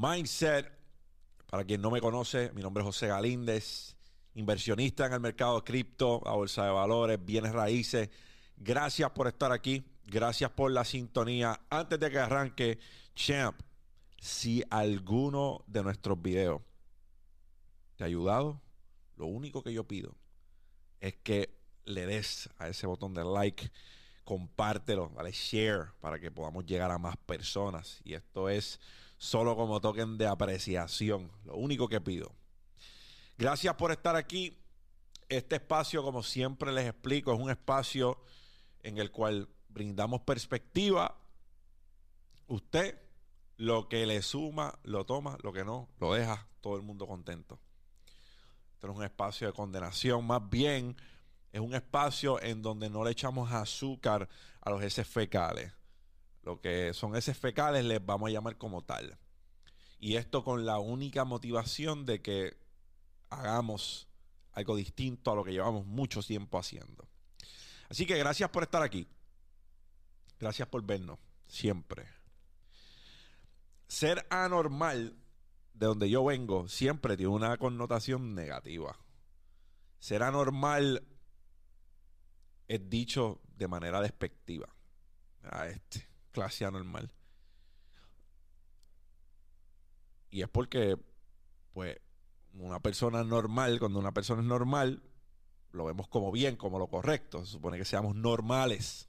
Mindset. Para quien no me conoce, mi nombre es José Galíndez, inversionista en el mercado de cripto, a bolsa de valores, bienes raíces. Gracias por estar aquí. Gracias por la sintonía. Antes de que arranque, champ, si alguno de nuestros videos te ha ayudado, lo único que yo pido es que le des a ese botón de like, compártelo, dale share para que podamos llegar a más personas. Y esto es solo como token de apreciación, lo único que pido. Gracias por estar aquí. Este espacio, como siempre les explico, es un espacio en el cual brindamos perspectiva. Usted lo que le suma, lo toma, lo que no, lo deja todo el mundo contento. Esto no es un espacio de condenación, más bien es un espacio en donde no le echamos azúcar a los heces fecales. Lo que son heces fecales les vamos a llamar como tal. Y esto con la única motivación de que hagamos algo distinto a lo que llevamos mucho tiempo haciendo. Así que gracias por estar aquí. Gracias por vernos siempre. Ser anormal, de donde yo vengo, siempre tiene una connotación negativa. Ser anormal es dicho de manera despectiva. A este, clase anormal. Y es porque, pues, una persona normal, cuando una persona es normal, lo vemos como bien, como lo correcto. Se supone que seamos normales.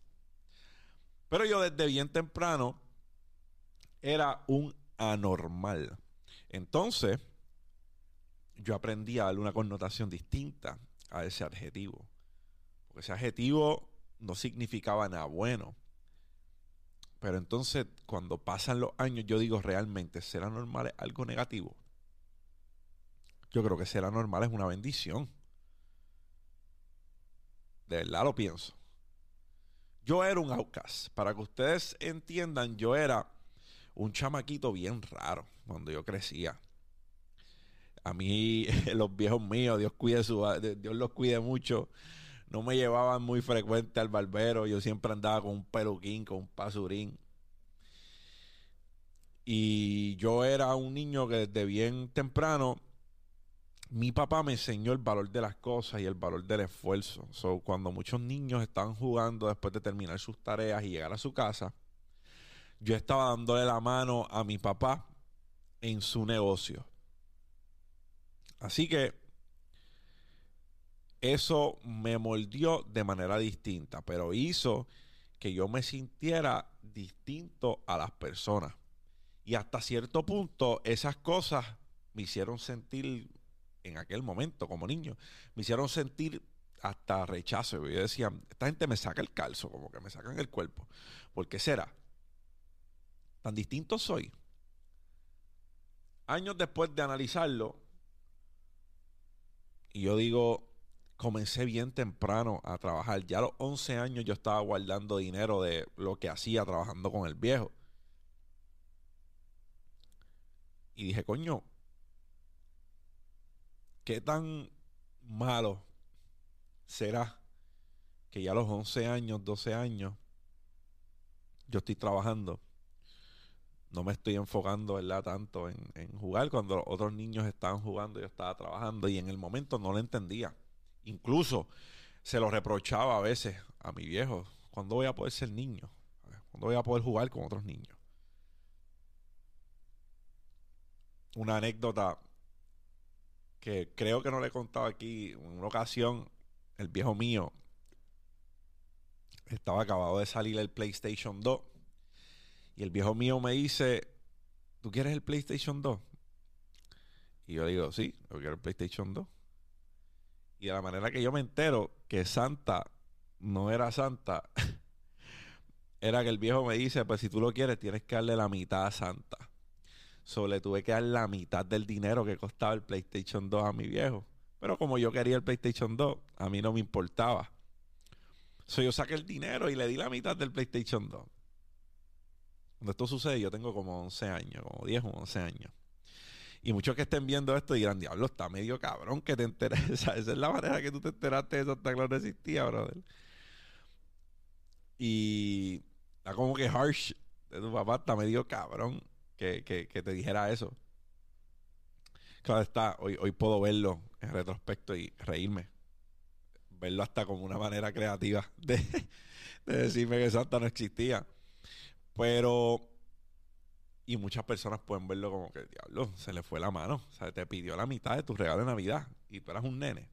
Pero yo desde bien temprano era un anormal. Entonces, yo aprendí a darle una connotación distinta a ese adjetivo. Porque ese adjetivo no significaba nada bueno. Pero entonces, cuando pasan los años, yo digo, realmente, ¿ser anormal es algo negativo? Yo creo que ser anormal es una bendición. De verdad lo pienso. Yo era un outcast. Para que ustedes entiendan, yo era un chamaquito bien raro cuando yo crecía. A mí, los viejos míos, Dios cuide su, Dios los cuide mucho. No me llevaban muy frecuente al barbero. Yo siempre andaba con un peluquín, con un pasurín. Y yo era un niño que desde bien temprano mi papá me enseñó el valor de las cosas y el valor del esfuerzo. So, cuando muchos niños estaban jugando después de terminar sus tareas y llegar a su casa, yo estaba dándole la mano a mi papá en su negocio. Así que eso me moldeó de manera distinta, pero hizo que yo me sintiera distinto a las personas. Y hasta cierto punto esas cosas me hicieron sentir en aquel momento como niño, me hicieron sentir hasta rechazo. Yo decía, esta gente me saca el calzo, como que me sacan el cuerpo. ¿Por qué será? Tan distinto soy. Años después de analizarlo, y yo digo, comencé bien temprano a trabajar. Ya a los 11 años yo estaba guardando dinero de lo que hacía trabajando con el viejo. Y dije, coño, ¿qué tan malo será que ya a los 11 años, 12 años, yo estoy trabajando? No me estoy enfocando, ¿verdad? Tanto en, jugar. Cuando otros niños estaban jugando, yo estaba trabajando y en el momento no lo entendía. Incluso se lo reprochaba a veces a mi viejo. ¿Cuándo voy a poder ser niño? ¿Cuándo voy a poder jugar con otros niños? Una anécdota que creo que no le he contado aquí. En una ocasión, el viejo mío estaba acabado de salir el PlayStation 2. Y el viejo mío me dice, ¿tú quieres el PlayStation 2? Y yo digo, sí, yo quiero el PlayStation 2. Y de la manera que yo me entero que Santa no era Santa, era que el viejo me dice, pues si tú lo quieres, tienes que darle la mitad a Santa. Solo le tuve que dar la mitad del dinero que costaba el PlayStation 2 a mi viejo. Pero como yo quería el PlayStation 2, a mí no me importaba. So, yo saqué el dinero y le di la mitad del PlayStation 2. Cuando esto sucede, yo tengo como 11 años, como 10 o 11 años. Y muchos que estén viendo esto dirán, diablo, está medio cabrón que te enteres. Esa, es la manera que tú te enteraste de Santa Claus no existía, brother. Y está como que harsh de tu papá, está medio cabrón. que, te dijera eso. Claro está, hoy, hoy puedo verlo en retrospecto y reírme. Verlo hasta como una manera creativa de, de decirme que Santa no existía. Pero y muchas personas pueden verlo como que, diablo, se le fue la mano. O sea, te pidió la mitad de tu regalo de Navidad y tú eras un nene.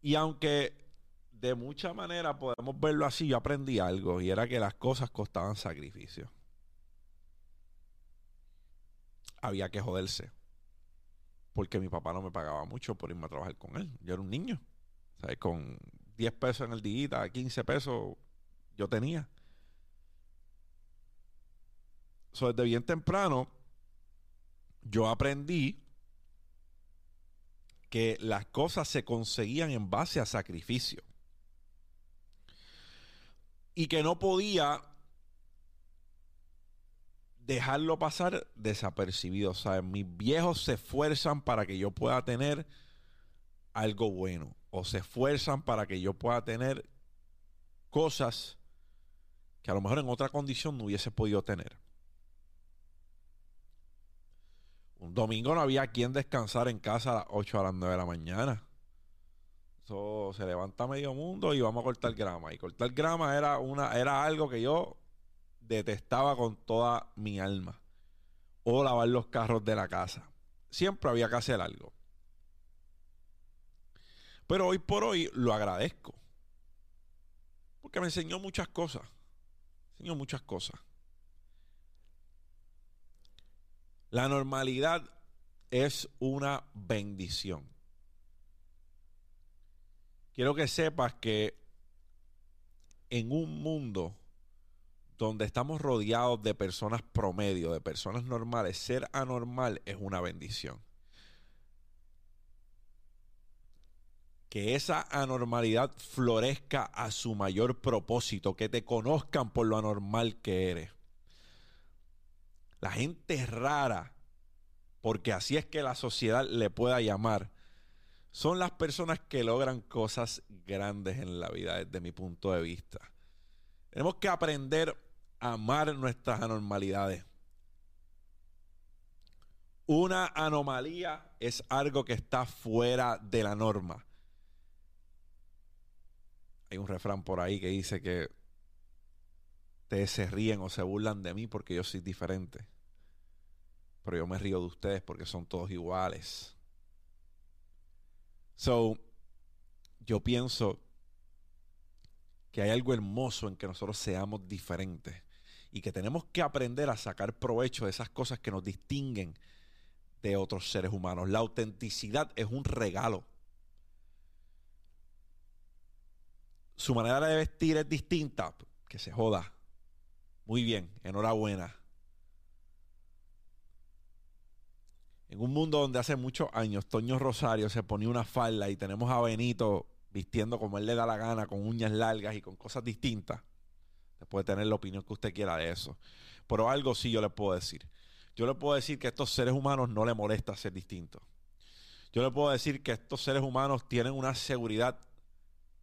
Y aunque de mucha manera podemos verlo así, yo aprendí algo y era que las cosas costaban sacrificio. Había que joderse. Porque mi papá no me pagaba mucho por irme a trabajar con él. Yo era un niño. ¿Sabes? Con 10 pesos en el día, 15 pesos yo tenía desde bien temprano, yo aprendí que las cosas se conseguían en base a sacrificio. Y que no podía dejarlo pasar desapercibido. O sea, mis viejos se esfuerzan para que yo pueda tener algo bueno. O se esfuerzan para que yo pueda tener cosas que a lo mejor en otra condición no hubiese podido tener. Un domingo no había quien descansar en casa a las 8 a las 9 de la mañana. Eso se levanta medio mundo y vamos a cortar grama. Y cortar grama era, una, era algo que yo detestaba con toda mi alma. O lavar los carros de la casa. Siempre había que hacer algo. Pero hoy por hoy lo agradezco. Porque me enseñó muchas cosas. Me enseñó muchas cosas. La normalidad es una bendición. Quiero que sepas que en un mundo donde estamos rodeados de personas promedio, de personas normales, ser anormal es una bendición. Que esa anormalidad florezca a su mayor propósito, que te conozcan por lo anormal que eres. La gente rara, porque así es que la sociedad le pueda llamar, son las personas que logran cosas grandes en la vida desde mi punto de vista. Tenemos que aprender a amar nuestras anormalidades. Una anomalía es algo que está fuera de la norma. Hay un refrán por ahí que dice que ustedes se ríen o se burlan de mí porque yo soy diferente. Pero yo me río de ustedes porque son todos iguales. So, yo pienso que hay algo hermoso en que nosotros seamos diferentes y que tenemos que aprender a sacar provecho de esas cosas que nos distinguen de otros seres humanos. La autenticidad es un regalo. Su manera de vestir es distinta, que se joda. Muy bien, enhorabuena. En un mundo donde hace muchos años Toño Rosario se ponía una falda y tenemos a Benito vistiendo como él le da la gana, con uñas largas y con cosas distintas, usted puede tener la opinión que usted quiera de eso. Pero algo sí yo le puedo decir. Yo le puedo decir que a estos seres humanos no le molesta ser distintos. Yo le puedo decir que estos seres humanos tienen una seguridad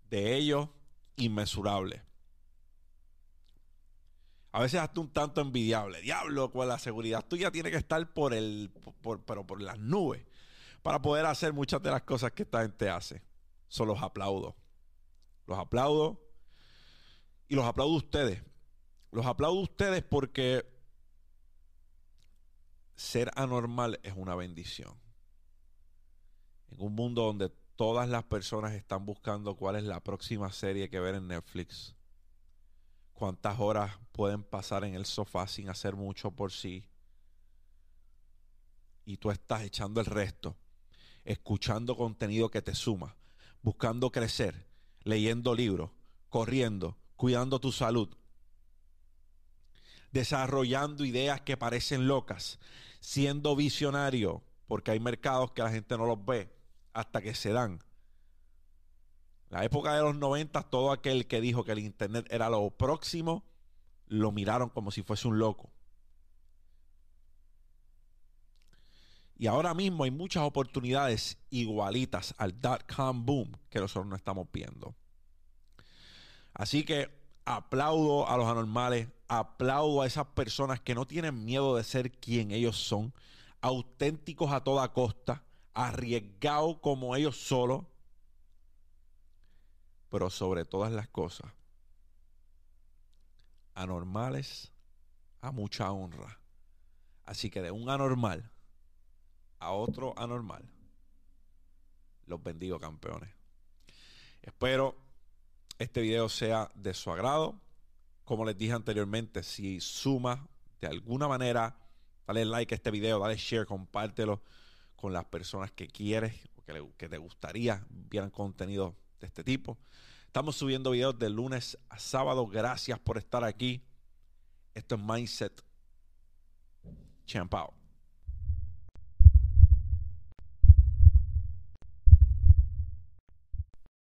de ellos inmesurable. A veces hasta un tanto envidiable. Diablo, pues la seguridad tuya tiene que estar por el, por, pero por las nubes para poder hacer muchas de las cosas que esta gente hace. Solo los aplaudo. Los aplaudo. Y los aplaudo a ustedes. Los aplaudo a ustedes porque ser anormal es una bendición. En un mundo donde todas las personas están buscando cuál es la próxima serie que ver en Netflix cuántas horas pueden pasar en el sofá sin hacer mucho por sí. Y tú estás echando el resto, escuchando contenido que te suma, buscando crecer, leyendo libros, corriendo, cuidando tu salud, desarrollando ideas que parecen locas, siendo visionario, porque hay mercados que la gente no los ve hasta que se dan la época de los 90, todo aquel que dijo que el Internet era lo próximo, lo miraron como si fuese un loco. Y ahora mismo hay muchas oportunidades igualitas al dot com boom que nosotros no estamos viendo. Así que aplaudo a los anormales, aplaudo a esas personas que no tienen miedo de ser quien ellos son, auténticos a toda costa, arriesgados como ellos solos, pero sobre todas las cosas, anormales a mucha honra. Así que de un anormal a otro anormal, los bendigo campeones. Espero este video sea de su agrado. Como les dije anteriormente, si suma de alguna manera, dale like a este video, dale share, compártelo con las personas que quieres o que, te gustaría vieran contenido de este tipo. Estamos subiendo videos de lunes a sábado. Gracias por estar aquí. Esto es Mindset Champao.